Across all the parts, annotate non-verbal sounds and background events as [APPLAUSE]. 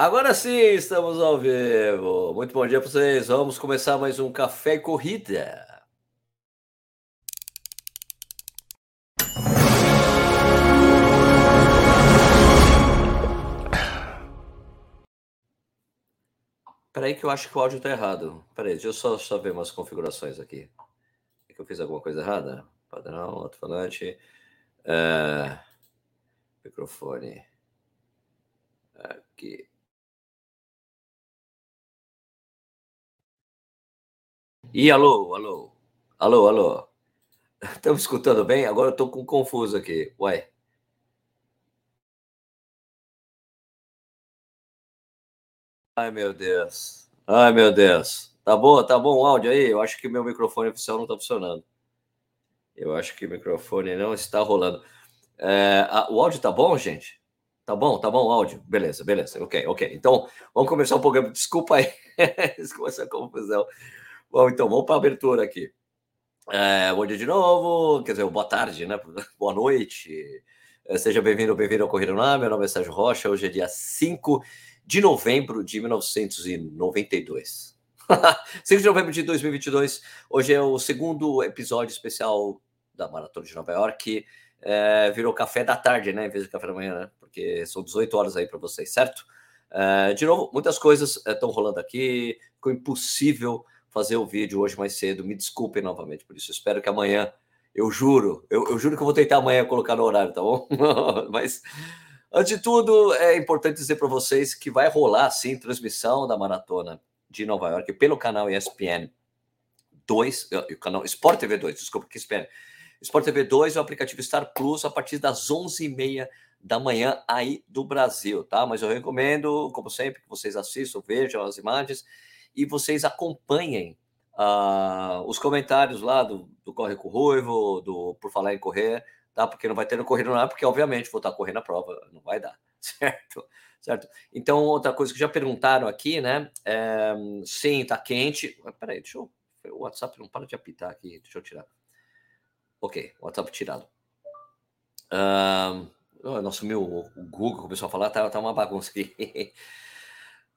Agora sim, estamos ao vivo. Muito bom dia para vocês. Vamos começar mais um Café e Corrida. Peraí que eu acho que o áudio está errado. Peraí, deixa eu só, só ver umas configurações aqui. É que eu fiz alguma coisa errada? Padrão, alto-falante. É... Microfone. Aqui. E alô, alô, alô, alô. [LAUGHS] Estamos escutando bem? Agora eu estou com confuso aqui. Ué. Ai, meu Deus. Ai, meu Deus. Tá bom, tá bom o áudio aí? Eu acho que meu microfone oficial não está funcionando. Eu acho que o microfone não está rolando. É, a, o áudio tá bom, gente? Tá bom, tá bom o áudio? Beleza, beleza. Ok, ok. Então, vamos começar o programa. Desculpa aí. [LAUGHS] Desculpa essa confusão. Bom, então, vamos para a abertura aqui. É, bom dia de novo, quer dizer, boa tarde, né? [LAUGHS] Boa noite. É, seja bem-vindo, bem-vindo ao Corrida Ar. Meu nome é Sérgio Rocha. Hoje é dia 5 de novembro de 1992. 5 [LAUGHS] de novembro de 2022. Hoje é o segundo episódio especial da Maratona de Nova York. É, virou café da tarde, né? Em vez de café da manhã, né? Porque são 18 horas aí para vocês, certo? É, de novo, muitas coisas estão é, rolando aqui. Ficou impossível fazer o vídeo hoje mais cedo. Me desculpem novamente por isso. Espero que amanhã, eu juro, eu, eu juro que eu vou tentar amanhã colocar no horário, tá bom? [LAUGHS] Mas antes de tudo, é importante dizer para vocês que vai rolar sim transmissão da maratona de Nova York pelo canal ESPN 2, o canal Sport TV 2, desculpa, que ESPN. Sport TV 2 e o aplicativo Star Plus a partir das 11h30 da manhã aí do Brasil, tá? Mas eu recomendo, como sempre, que vocês assistam, vejam as imagens e vocês acompanhem uh, os comentários lá do, do Corre com o Ruivo, do Por Falar em Correr, tá? Porque não vai ter no Correr não porque obviamente vou estar correndo a prova, não vai dar, [LAUGHS] certo? Certo? Então, outra coisa que já perguntaram aqui, né? É, sim, tá quente. Peraí, deixa eu. O WhatsApp não para de apitar aqui, deixa eu tirar. Ok, WhatsApp tirado. Uh, nossa, meu, o Google começou a falar, tá, tá uma bagunça aqui. [LAUGHS]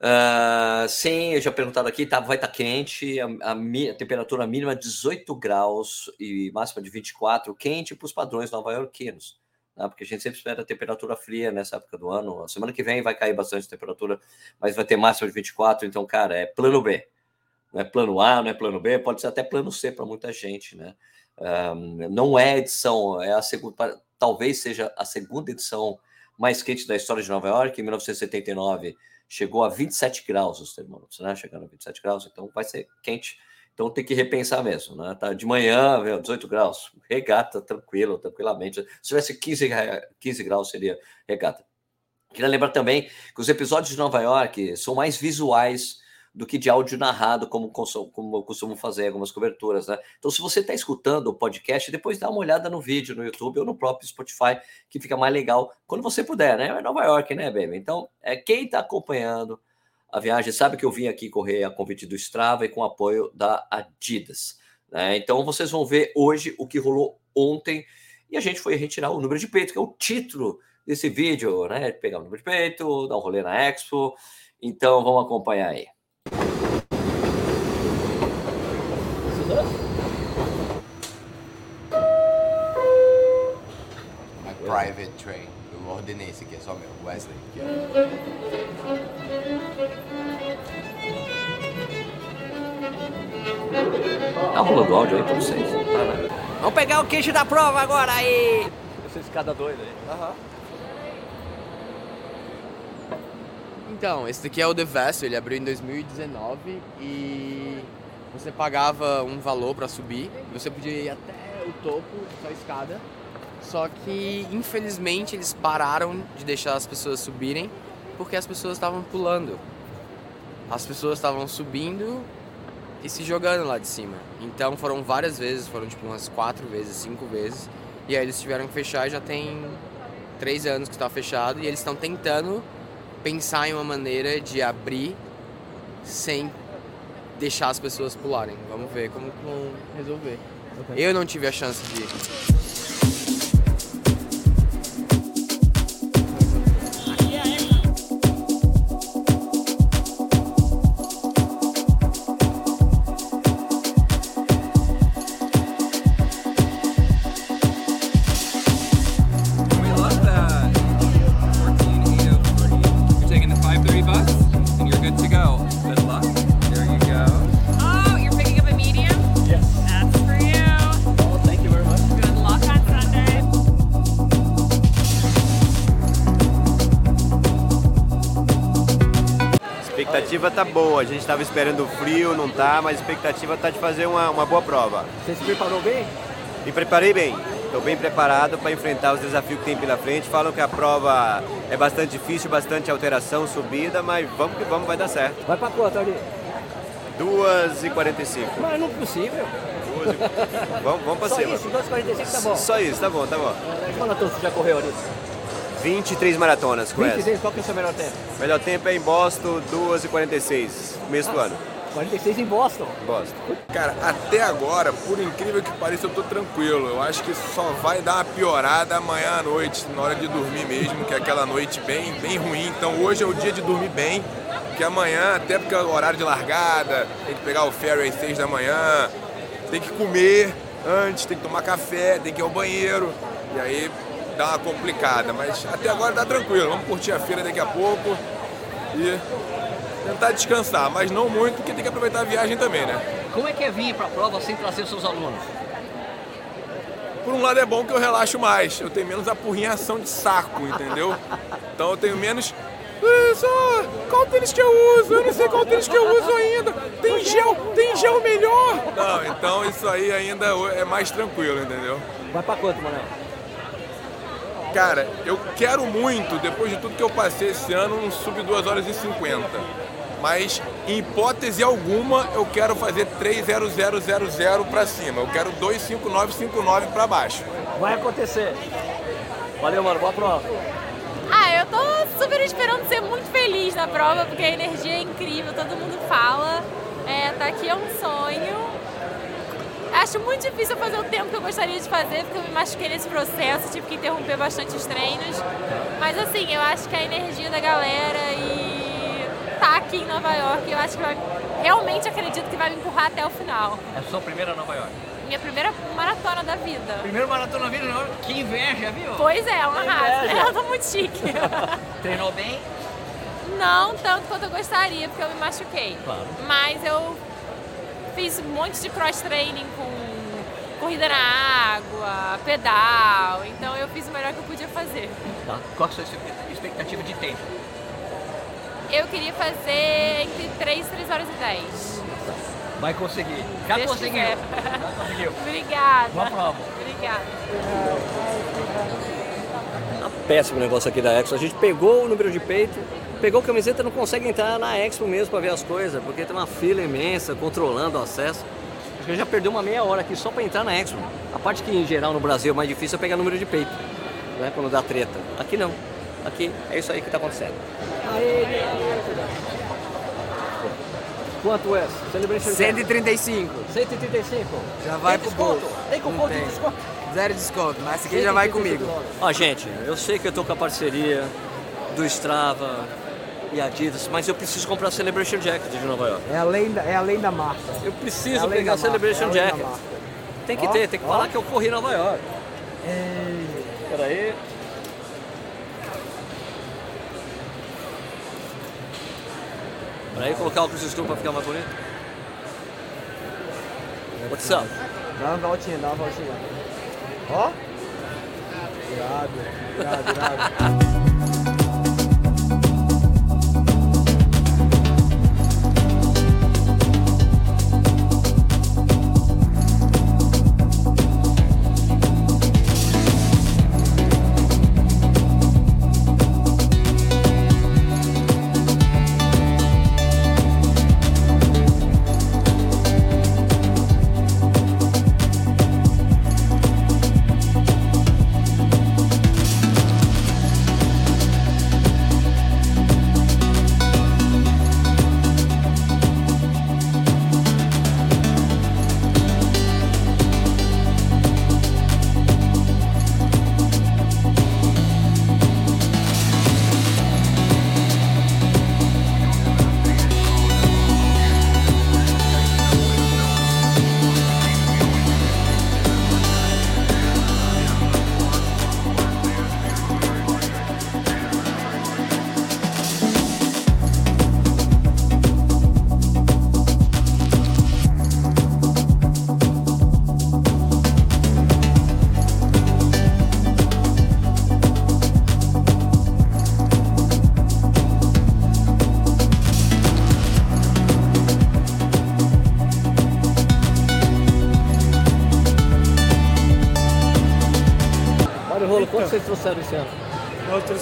Uh, sim, eu já perguntado aqui, tá, vai estar tá quente, a, a, a, temperatura mínima 18 graus e máxima de 24, quente para os padrões nova-iorquinos, né? porque a gente sempre espera temperatura fria nessa época do ano. A semana que vem vai cair bastante temperatura, mas vai ter máxima de 24, então, cara, é plano B. Não é plano A, não é plano B, pode ser até plano C para muita gente, né? Um, não é edição, é a segunda, talvez seja a segunda edição mais quente da história de Nova York, em 1979 chegou a 27 graus os termômetros, né? Chegando a 27 graus, então vai ser quente. Então tem que repensar mesmo, né? Tá de manhã, meu, 18 graus, regata tranquilo, tranquilamente. Se tivesse 15, 15 graus seria regata. Queria lembrar também que os episódios de Nova York são mais visuais do que de áudio narrado, como, como eu costumo fazer algumas coberturas, né? Então, se você está escutando o podcast, depois dá uma olhada no vídeo no YouTube ou no próprio Spotify, que fica mais legal quando você puder, né? É Nova York, né, baby? Então, é, quem está acompanhando a viagem sabe que eu vim aqui correr a convite do Strava e com apoio da Adidas. Né? Então, vocês vão ver hoje o que rolou ontem e a gente foi retirar o número de peito, que é o título desse vídeo, né? Pegar o número de peito, dar um rolê na Expo. Então, vamos acompanhar aí. Private train. Eu ordenei esse aqui, é só meu, Wesley. Aqui, Tá rolando áudio aí pra vocês. Vamos pegar o queijo da prova agora aí! Essa escada doida aí. Aham. Então, esse daqui é o The Vessel, ele abriu em 2019 e você pagava um valor para subir, você podia ir até o topo da escada só que, infelizmente, eles pararam de deixar as pessoas subirem porque as pessoas estavam pulando. As pessoas estavam subindo e se jogando lá de cima. Então foram várias vezes, foram tipo umas quatro vezes, cinco vezes. E aí eles tiveram que fechar e já tem três anos que está fechado. E eles estão tentando pensar em uma maneira de abrir sem deixar as pessoas pularem. Vamos ver como vão resolver. Eu não tive a chance de expectativa tá boa. A gente estava esperando frio, não tá, mas a expectativa tá de fazer uma, uma boa prova. Você se preparou bem? Me preparei bem. Estou bem preparado para enfrentar os desafios que tem pela frente. Falam que a prova é bastante difícil, bastante alteração, subida, mas vamos que vamos, vai dar certo. Vai para quanto ali? 2h45. Mas não é possível. E... vamos, vamos para Só cima. isso, 2h45 tá bom. Só isso, tá bom, tá bom. Quanto você já correu ali? 23 maratonas com essa. 23, qual que é o seu melhor tempo? Melhor tempo é em Boston, 2h46, começo do ano. 46 em Boston. Boston. Cara, até agora, por incrível que pareça, eu tô tranquilo. Eu acho que só vai dar uma piorada amanhã à noite, na hora de dormir mesmo, que é aquela noite bem, bem ruim. Então hoje é o dia de dormir bem, porque amanhã, até porque é o horário de largada, tem que pegar o ferry às 6 da manhã, tem que comer antes, tem que tomar café, tem que ir ao banheiro. E aí dá uma complicada, mas até agora tá tranquilo. Vamos curtir a feira daqui a pouco e tentar descansar, mas não muito, porque tem que aproveitar a viagem também, né? Como é que é vir para a prova sem trazer os seus alunos? Por um lado é bom que eu relaxo mais, eu tenho menos apurrinhação de saco, entendeu? Então eu tenho menos. Isso, qual tênis que eu uso? Eu não sei qual tênis que eu uso ainda. Tem gel, tem gel melhor. Não, então isso aí ainda é mais tranquilo, entendeu? Vai para quanto, Manuel? Cara, eu quero muito, depois de tudo que eu passei esse ano, um sub 2 horas e 50. Mas, em hipótese alguma, eu quero fazer 30000 pra cima. Eu quero 25959 pra baixo. Vai acontecer. Valeu, mano. Boa prova. Ah, eu tô super esperando ser muito feliz na prova, porque a energia é incrível, todo mundo fala. É, tá aqui é um sonho. Acho muito difícil fazer o tempo que eu gostaria de fazer, porque eu me machuquei nesse processo, tive que interromper bastante os treinos. Mas assim, eu acho que a energia da galera e tá aqui em Nova York, eu acho que vai, realmente acredito que vai me empurrar até o final. É a sua primeira Nova York. Minha primeira maratona da vida. Primeiro maratona na vida, York. Que inveja, viu? Pois é, uma raça. inveja. Eu tô muito chique. [LAUGHS] Treinou bem? Não tanto quanto eu gostaria, porque eu me machuquei. Claro. Mas eu fiz um monte de cross-training com corrida na água, pedal. Então eu fiz o melhor que eu podia fazer. Tá. Qual é a sua expectativa de tempo? Eu queria fazer entre 3 e 3 horas e 10. Vai conseguir. Já Deus conseguiu. quiser. Já conseguiu. Obrigada. Boa prova. Obrigada. Tá péssimo o negócio aqui da Expo. A gente pegou o número de peito, pegou camiseta, não consegue entrar na Expo mesmo para ver as coisas, porque tem uma fila imensa controlando o acesso. Acho que já perdeu uma meia hora aqui só para entrar na Expo. A parte que em geral no Brasil é mais difícil é pegar número de peito, né? Quando dá treta. Aqui não. Aqui é isso aí que está acontecendo. Quanto é? Celebration 135. 135. Já vai tem pro desconto? bolso. Tem cupom de desconto? Zero desconto, mas esse aqui já vai comigo. Ó, gente, eu sei que eu tô com a parceria do Strava e Adidas, mas eu preciso comprar a Celebration Jacket de Nova York. É além da, é além da marca. Eu É preciso além pegar a marca, Celebration é além da Jacket. Tem que Ó, ter, tem que ó. falar que eu corri em Nova York. Peraí. Peraí, colocar o óculos escuro pra ficar mais bonito. What's up? Dá uma voltinha, dá uma voltinha. Ó. Irado, irado, irado.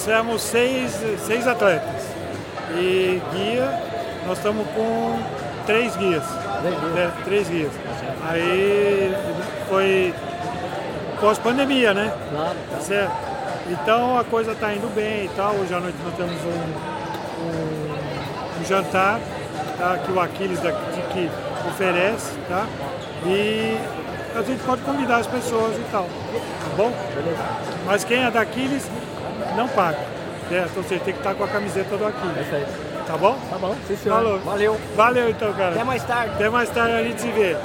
Trouxemos seis, seis atletas. E guia, nós estamos com três guias. Três guias. É, três guias. Aí foi pós-pandemia, né? Claro. Tá certo? Então a coisa está indo bem e tal. Hoje à noite nós temos um, um- um jantar tá? que o Aquiles daqui que oferece, tá? E a gente pode convidar as pessoas e tal, tá bom? Mas quem é da Aquiles não paga, certo? Ou seja, tem que estar com a camiseta do Aquiles, Perfeito. tá bom? Tá bom, sim senhor. Falou. Valeu. Valeu então, cara. Até mais tarde. Até mais tarde a gente se vê.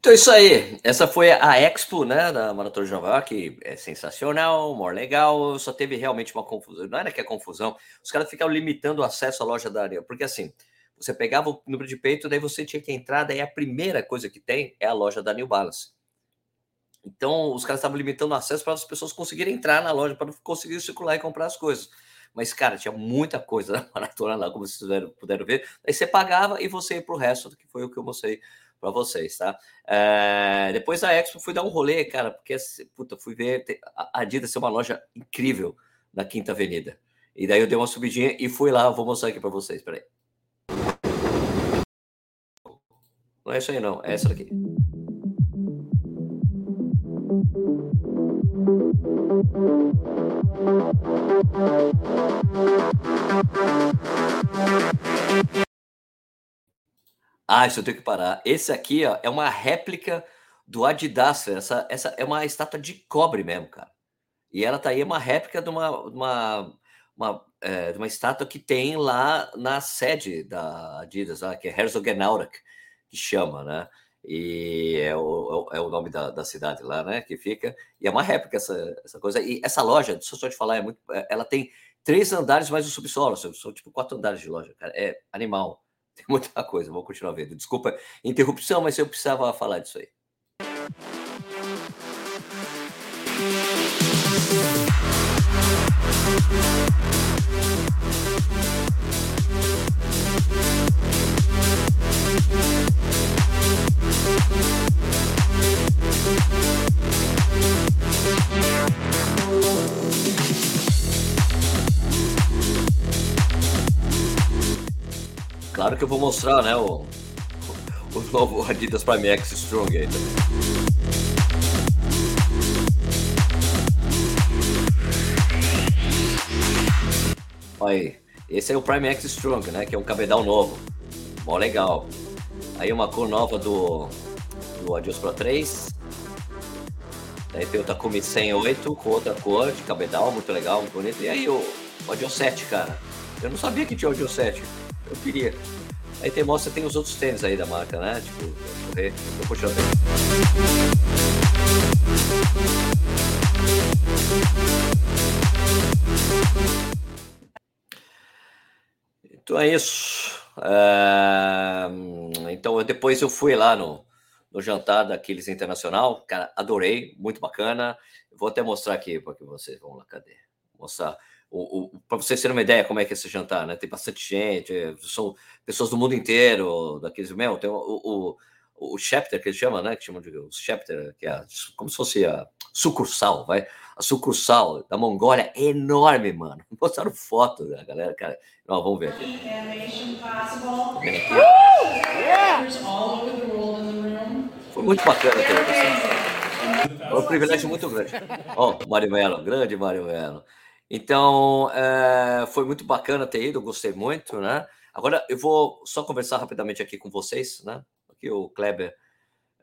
Então é isso aí. Essa foi a Expo, né, da Maratona de Nova York, que é sensacional, maior legal. Só teve realmente uma confusão. Não era que é confusão. Os caras ficavam limitando o acesso à loja da Ariel. Porque assim, você pegava o número de peito, daí você tinha que entrar, daí a primeira coisa que tem é a loja da New Balance. Então, os caras estavam limitando o acesso para as pessoas conseguirem entrar na loja, para conseguir circular e comprar as coisas. Mas, cara, tinha muita coisa na [LAUGHS] maratona lá, como vocês puderam, ver. Aí você pagava e você ia para o resto, que foi o que eu mostrei para vocês, tá? É, depois da Expo, fui dar um rolê, cara, porque, puta, fui ver a Adidas tem uma loja incrível na Quinta Avenida. E daí eu dei uma subidinha e fui lá, vou mostrar aqui para vocês, peraí. Não é isso aí, não, é essa daqui. Ah, isso eu tenho que parar. Esse aqui, ó, é uma réplica do Adidas. Essa, essa é uma estátua de cobre mesmo, cara. E ela tá aí, é uma réplica de uma, uma, uma, é, uma estátua que tem lá na sede da Adidas, lá, que é Herzogenaurach, que chama, né? E é o, é o nome da, da cidade lá, né? Que fica. E é uma réplica essa, essa coisa. E essa loja, deixa eu só te falar, é muito, é- ela tem três andares mais o subsolo. São, tipo quatro andares de loja, cara. É animal. [LAUGHS] Tem muita coisa, vou continuar vendo. Desculpa interrupção, mas eu precisava falar disso aí. Claro que eu vou mostrar, né, o, o novo Adidas Prime X Strong. Olha aí, esse é o Prime X Strong, né, que é um cabedal novo. Mó legal. Aí uma cor nova do, do Adios Pro 3. Daí tem o Takumi 108 com outra cor de cabedal, muito legal, muito bonito. E aí o, o Adios 7, cara. Eu não sabia que tinha o Adios 7. Eu queria. Aí tem, mostra, tem os outros tênis aí da marca, né? Tipo, correr. Vou continuar. Então é isso. É, Então eu- depois eu fui lá no, no jantar daqueles internacional. Cara, adorei, muito bacana. Vou até mostrar aqui para que vocês vão lá, cadê? Mostrar. O, o, para vocês terem uma ideia como é que é esse jantar, né? Tem bastante gente, é, são pessoas do mundo inteiro, daqueles meu, tem o, o, o chapter que eles chamam, né? Que chamam de o chapter, que é como se fosse a sucursal, vai. A sucursal da Mongólia é enorme, mano. [LAUGHS] Mostraram foto da galera, cara. Não, vamos ver aqui. Animation possible. Vendo aqui. Actors all over the world in the room. Foi muito bacana ter você. É um privilégio muito grande. Ó, Mário Melo, grande Mário Melo. Então, é, foi muito bacana ter ido, gostei muito, né? Agora eu vou só conversar rapidamente aqui com vocês, né? Aqui o Kleber.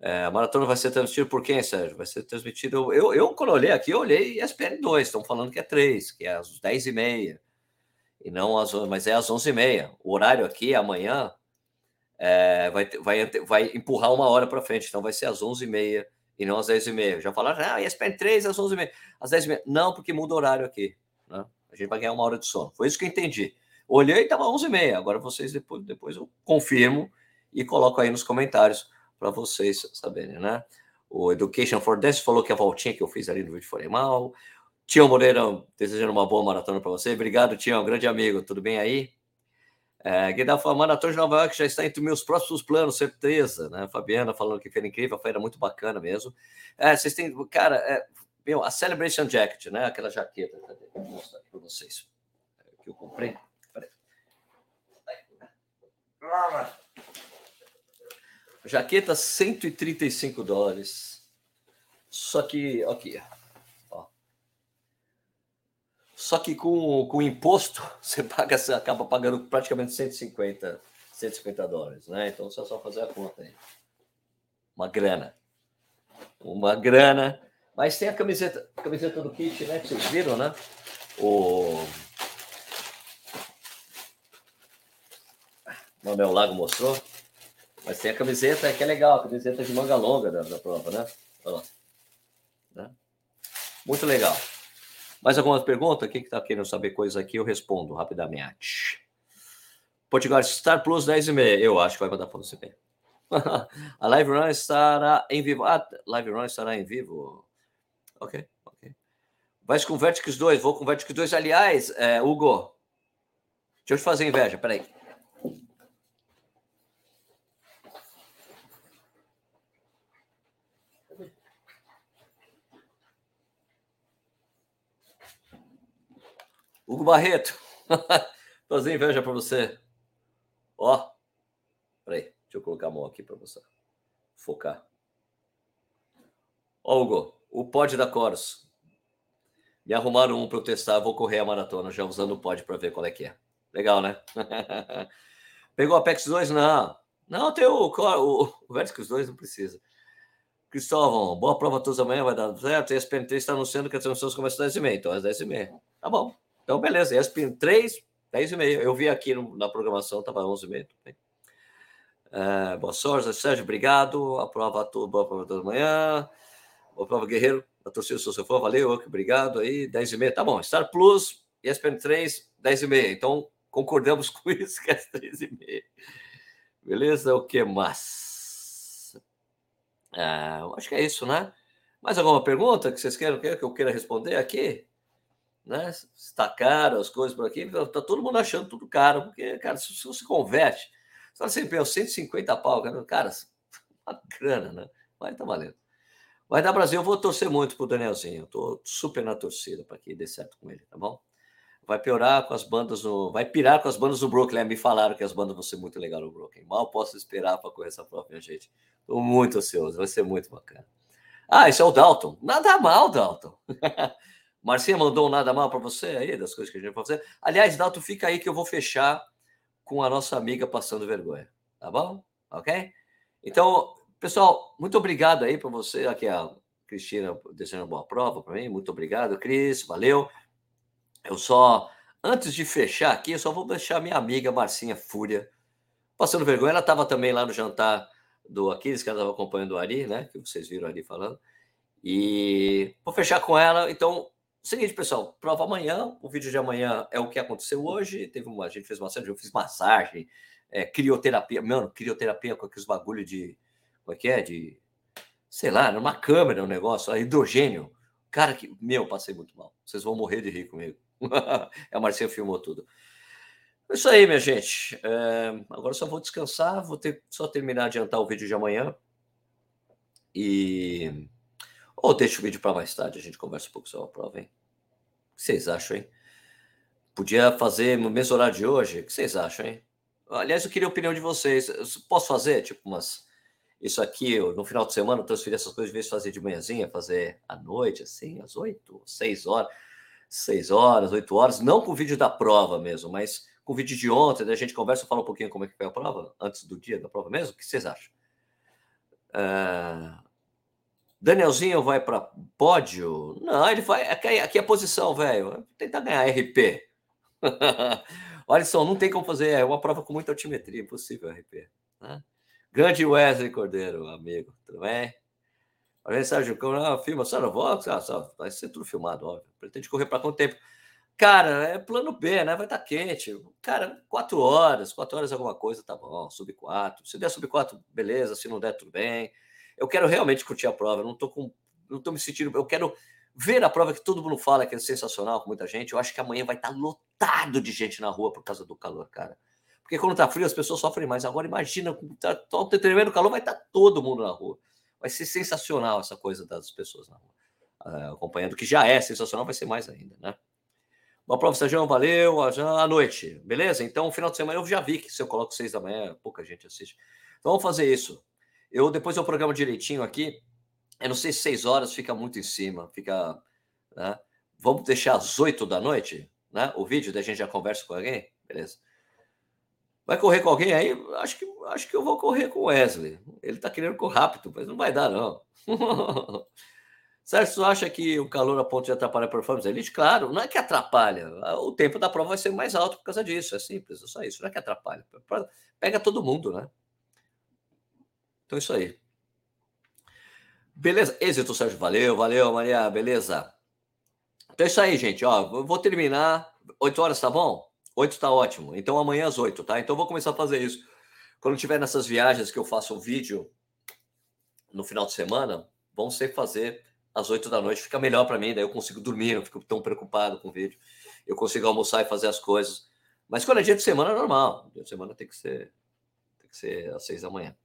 É, a maratona vai ser transmitida por quem, Sérgio? Vai ser transmitido. Eu, eu quando olhei aqui, eu olhei ESPN 2, estão falando que é 3, que é às 10h30. E não às 11, mas é às 11h30. O horário aqui amanhã é, vai, vai, vai empurrar uma hora para frente, então vai ser às 11h30 e não às 10h30. Já falaram, ah, ESPN 3 às 11h30. Às 10h30. Não, porque muda o horário aqui. Né? A gente vai ganhar uma hora de sono. Foi isso que eu entendi. Olhei e estava 11h30. Agora vocês, depois, depois eu confirmo e coloco aí nos comentários para vocês saberem, né? O Education for Dance falou que a voltinha que eu fiz ali no vídeo foi mal. Tião Moreira, desejando uma boa maratona para você. Obrigado, Tião, grande amigo. Tudo bem aí? É, Guedal fala, Maratona de Nova York já está entre meus próximos planos, certeza, né? Fabiana falando que foi incrível, a feira muito bacana mesmo. É, vocês têm, cara, é, meu, a Celebration Jacket, né? Aquela jaqueta. Cadê? Vou mostrar aqui para vocês. É, Que eu comprei. Peraí. Jaqueta 135 dólares. Só que, aqui, ó. Só que com, com imposto, [LAUGHS] você paga, você acaba pagando praticamente 150, 150 dólares, né? Então você é só fazer a conta aí. Uma grana. Uma grana. Mas tem a camiseta, a camiseta do kit, né? Que vocês viram, né? O Manuel Lago mostrou. Mas tem a camiseta que é legal, a camiseta de manga longa da, da prova, né? Olha lá. Né? Muito legal. Mais alguma pergunta? Quem está querendo saber coisa aqui? Eu respondo rapidamente. Portugal Star Plus 10 e meia. Eu acho que vai mandar para você bem. [LAUGHS] a Live Run estará em vivo. Ah, Live Run estará em vivo. Ok, ok. Vai com Vertex 2. Vou com Vertex 2. Aliás, é, Hugo, deixa eu te fazer inveja. Peraí. Hugo Barreto, [LAUGHS] fazer inveja para você. Ó, peraí, deixa eu colocar a mão aqui para você focar. Ó, Hugo, o pod da Coros. Me arrumaram um para eu testar, vou correr a maratona já usando o pod para ver qual é que é. Legal, né? [LAUGHS] Pegou a Apex 2? Não. Não, tem o, o, o Vertex 2, não precisa. Cristóvão, boa prova todos amanhã, vai dar certo. E a SPN3 está anunciando que as transmissões começam às 10h30, então às 10h30. Tá bom. Então, beleza. ESPN 3, 10 e meia. Eu vi aqui no, na programação, estava 11 e meia. É, boa sorte, Sérgio, obrigado. A prova toda, boa prova toda manhã. Boa prova, Guerreiro. A torcida, seu fã, valeu, obrigado aí. 10 e meia, tá bom. Star Plus, ESPN 3, 10 e meia. Então, concordamos [LAUGHS] com isso, que é às 3 e meia. Beleza? O que mais? É, acho que é isso, né? Mais alguma pergunta que vocês queiram que eu queira responder aqui? Né? Está caro as coisas por aqui, tá todo mundo achando tudo caro, porque, cara, se você converte, você fala assim, pensa, 150 pau, cara, cara, [LAUGHS] uma grana, né? Mas tá valendo. Mas da Brasil, eu vou torcer muito pro Danielzinho, eu tô super na torcida para que dê certo com ele, tá bom? Vai piorar com as bandas no. Vai pirar com as bandas do Brooklyn. Me falaram que as bandas vão ser muito legais no Brooklyn. Mal posso esperar para correr essa prova, minha gente. Estou muito ansioso, vai ser muito bacana. Ah, isso é o Dalton. Nada mal, Dalton. [LAUGHS] Marcinha mandou nada mal para você aí, das coisas que a gente vai fazer. Aliás, Dalton, fica aí que eu vou fechar com a nossa amiga passando vergonha. Tá bom? Ok? Então, pessoal, muito obrigado aí para você. Aqui a Cristina desejando boa prova para mim. Muito obrigado, Cris. Valeu. Eu só, antes de fechar aqui, eu só vou deixar minha amiga Marcinha Fúria passando vergonha. Ela estava também lá no jantar do Aquiles, que ela estava acompanhando o Ari, né? Que vocês viram ali falando. E vou fechar com ela. Então, Seguinte, pessoal, prova amanhã. O vídeo de amanhã é o que aconteceu hoje. Teve uma, a gente fez massagem, eu fiz massagem, é, crioterapia. Mano, crioterapia com aqueles bagulho de. Como é que é? De. Sei lá, numa câmera, um negócio, hidrogênio. Cara, que. Meu, passei muito mal. Vocês vão morrer de rir comigo. [LAUGHS] a Marcinha filmou tudo. É isso aí, minha gente. É, agora só vou descansar, vou ter, só terminar de adiantar o vídeo de amanhã. E. Ou deixa o vídeo para mais tarde, a gente conversa um pouco sobre a prova, hein? O que vocês acham, hein? Podia fazer no mesmo horário de hoje? O que vocês acham, hein? Aliás, eu queria a opinião de vocês. Eu posso fazer, tipo, umas. Isso aqui, eu, no final de semana, transferir essas coisas, de vez de fazer de manhãzinha, fazer à noite, assim, às oito, seis horas, seis horas, oito horas, não com o vídeo da prova mesmo, mas com o vídeo de ontem, da gente conversa, fala um pouquinho como é que foi a prova, antes do dia da prova mesmo. O que vocês acham? Uh, Danielzinho vai para pódio? Não, ele vai. Aqui, aqui é a posição, velho. Tentar ganhar RP. [LAUGHS] Olha só, não tem como fazer. É uma prova com muita altimetria, impossível RP. Né? Grande Wesley Cordeiro, amigo. Tudo bem? A mensagem que ah, filma no Vox, ah, só, vai ser tudo filmado, óbvio. Pretende correr para quanto tempo? Cara, é plano B, né? Vai estar tá quente. Cara, quatro horas, quatro horas alguma coisa, tá bom. Sub quatro. Se der sub quatro, beleza. Se não der, tudo bem. Eu quero realmente curtir a prova. Eu não tô com, não tô me sentindo. Eu quero ver a prova que todo mundo fala que é sensacional com muita gente. Eu acho que amanhã vai estar lotado de gente na rua por causa do calor, cara. Porque quando tá frio as pessoas sofrem mais. Agora imagina, tá, tá tremendo calor, vai estar todo mundo na rua. Vai ser sensacional essa coisa das pessoas na rua. uh, acompanhando, que já é sensacional, vai ser mais ainda, né? Boa prova, Sérgio, valeu, à noite, beleza? Então, final de semana eu já vi que se eu coloco seis da manhã, pouca gente assiste. Então, vamos fazer isso. Eu depois eu programo direitinho aqui. Eu não sei se seis horas fica muito em cima, fica. Né? Vamos deixar às oito da noite, né? O vídeo, da gente já conversa com alguém, beleza? Vai correr com alguém aí? Acho que, acho que eu vou correr com o Wesley. Ele tá querendo correr rápido, mas não vai dar, não. [LAUGHS] Sérgio, você acha que o calor a ponto de atrapalhar a performance elite? Claro, não é que atrapalha. O tempo da prova vai ser mais alto por causa disso. É simples, é só isso. Não é que atrapalha. Pega todo mundo, né? Então, é isso aí. Beleza? Êxito, Sérgio. Valeu, valeu, Maria. Beleza? Então, é isso aí, gente. Ó, vou terminar. Oito horas, tá bom? Oito tá ótimo. Então, amanhã às oito, tá? Então, vou começar a fazer isso. Quando tiver nessas viagens que eu faço um vídeo no final de semana, vão ser fazer às 8 da noite, fica melhor para mim, daí eu consigo dormir, não fico tão preocupado com o vídeo. Eu consigo almoçar e fazer as coisas. Mas quando é dia de semana, é normal. Dia de semana tem que ser, tem que ser às 6 da manhã.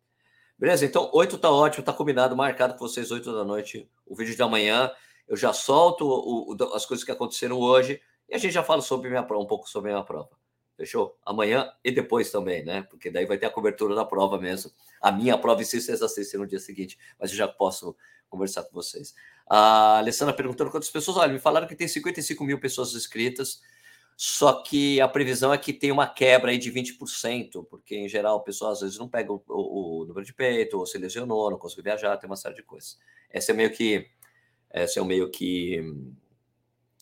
Beleza? Então, 8 tá ótimo, tá combinado, marcado com vocês 8 da noite, o vídeo de amanhã. Eu já solto o, o, as coisas que aconteceram hoje e a gente já fala sobre minha prova, um pouco sobre a minha prova. Fechou? Amanhã e depois também, né? Porque daí vai ter a cobertura da prova mesmo. A minha prova em si, vocês assistem no dia seguinte, mas eu já posso conversar com vocês. A Alessandra perguntando quantas pessoas. Olha, me falaram que tem 55 mil pessoas inscritas, só que a previsão é que tem uma quebra aí de 20%, porque em geral o pessoal às vezes não pega o, o, número de peito, ou se lesionou, não conseguiu viajar, tem uma série de coisas. Essa é meio que. Essa é o meio que.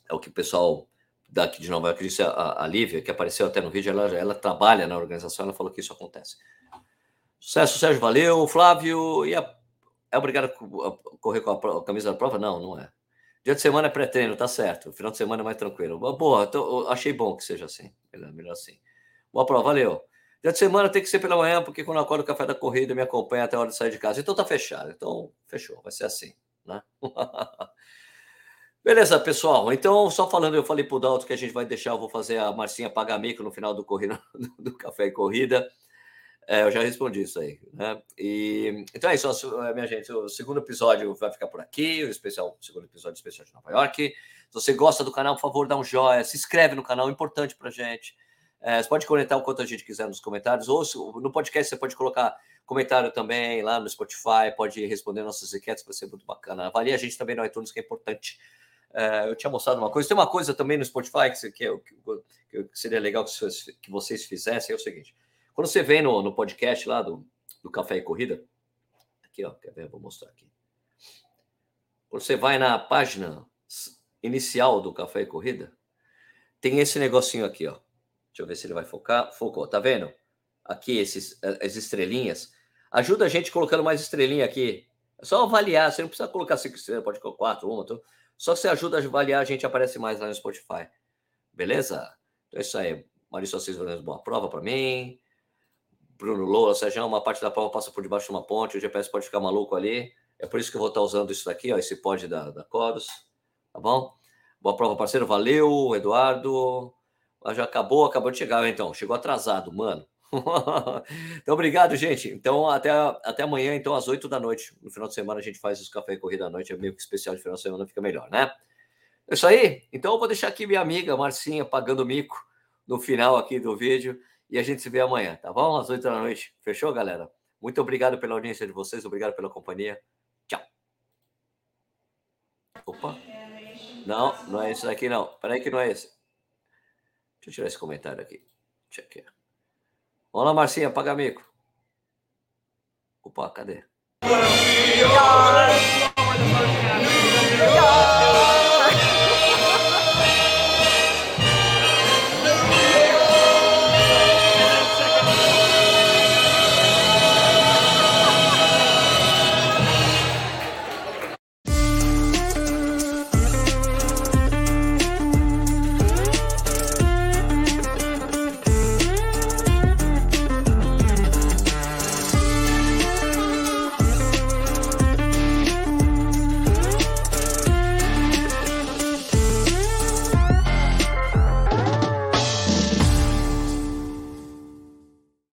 É o que o pessoal daqui de Nova York disse, a, a Lívia, que apareceu até no vídeo, ela, ela trabalha na organização, ela falou que isso acontece. Sucesso, Sérgio, valeu. Flávio, e a é obrigado a correr com a, camisa da prova? Não, não é. Dia de semana é pré-treino, tá certo. Final de semana é mais tranquilo. Boa, tô, achei bom que seja assim. Melhor, melhor assim. Boa prova, valeu. Dia de semana tem que ser pela manhã, porque quando eu acordo o café da corrida me acompanha até a hora de sair de casa. Então tá fechado. Então, fechou. Vai ser assim, né? [LAUGHS] Beleza, pessoal. Então, só falando, eu falei pro Dalton que a gente vai deixar, eu vou fazer a Marcinha pagar mico no final do, [LAUGHS] do café e corrida. É, eu já respondi isso aí. Né? E, então é isso, é, minha gente. O segundo episódio vai ficar por aqui, o especial, o segundo episódio especial de Nova York. Se você gosta do canal, por favor, dá um joinha, se inscreve no canal, é importante pra gente. É, você pode comentar o quanto a gente quiser nos comentários, ou se, no podcast você pode colocar comentário também lá no Spotify, pode responder nossas enquetes, vai ser muito bacana. Avalie a gente também no iTunes, que é importante. É, eu tinha mostrado uma coisa, tem uma coisa também no Spotify que, que, que, que seria legal que que vocês fizessem, é o seguinte. Quando você vem no, no podcast lá do, do Café e Corrida, aqui, ó, quer ver? Vou mostrar aqui. Quando você vai na página inicial do Café e Corrida, tem esse negocinho aqui, ó. Deixa eu ver se ele vai focar. Focou, tá vendo? Aqui, esses, as estrelinhas. Ajuda a gente colocando mais estrelinha aqui. É só avaliar. Você não precisa colocar cinco estrelas, pode colocar quatro, uma. Tudo. Só você ajuda a avaliar, a gente aparece mais lá no Spotify. Beleza? Então é isso aí. Maurício Assis valendo boa prova para mim. Bruno Loura, Sérgio, uma parte da prova passa por debaixo de uma ponte, o GPS pode ficar maluco ali. É por isso que eu vou estar usando isso daqui, ó, esse pod da, da tá bom? Boa prova, parceiro, valeu, Eduardo. Já acabou, acabou de chegar, então. Chegou atrasado, mano. [LAUGHS] então, obrigado, gente. Então, até, até amanhã, então, às 8 da noite. No final de semana, a gente faz os café e corrida à noite. É meio que especial de final de semana, fica melhor, né? É isso aí. Então, eu vou deixar aqui minha amiga Marcinha pagando mico no final aqui do vídeo e a gente se vê amanhã, tá bom? Às 8 da noite. Fechou, galera? Muito obrigado pela audiência de vocês, obrigado pela companhia. Tchau. Opa. Não, não é isso daqui não. Peraí que não é esse. Deixa eu tirar esse comentário aqui. Deixa aqui. Vamos lá, Marcinha, paga mico. Opa, cadê?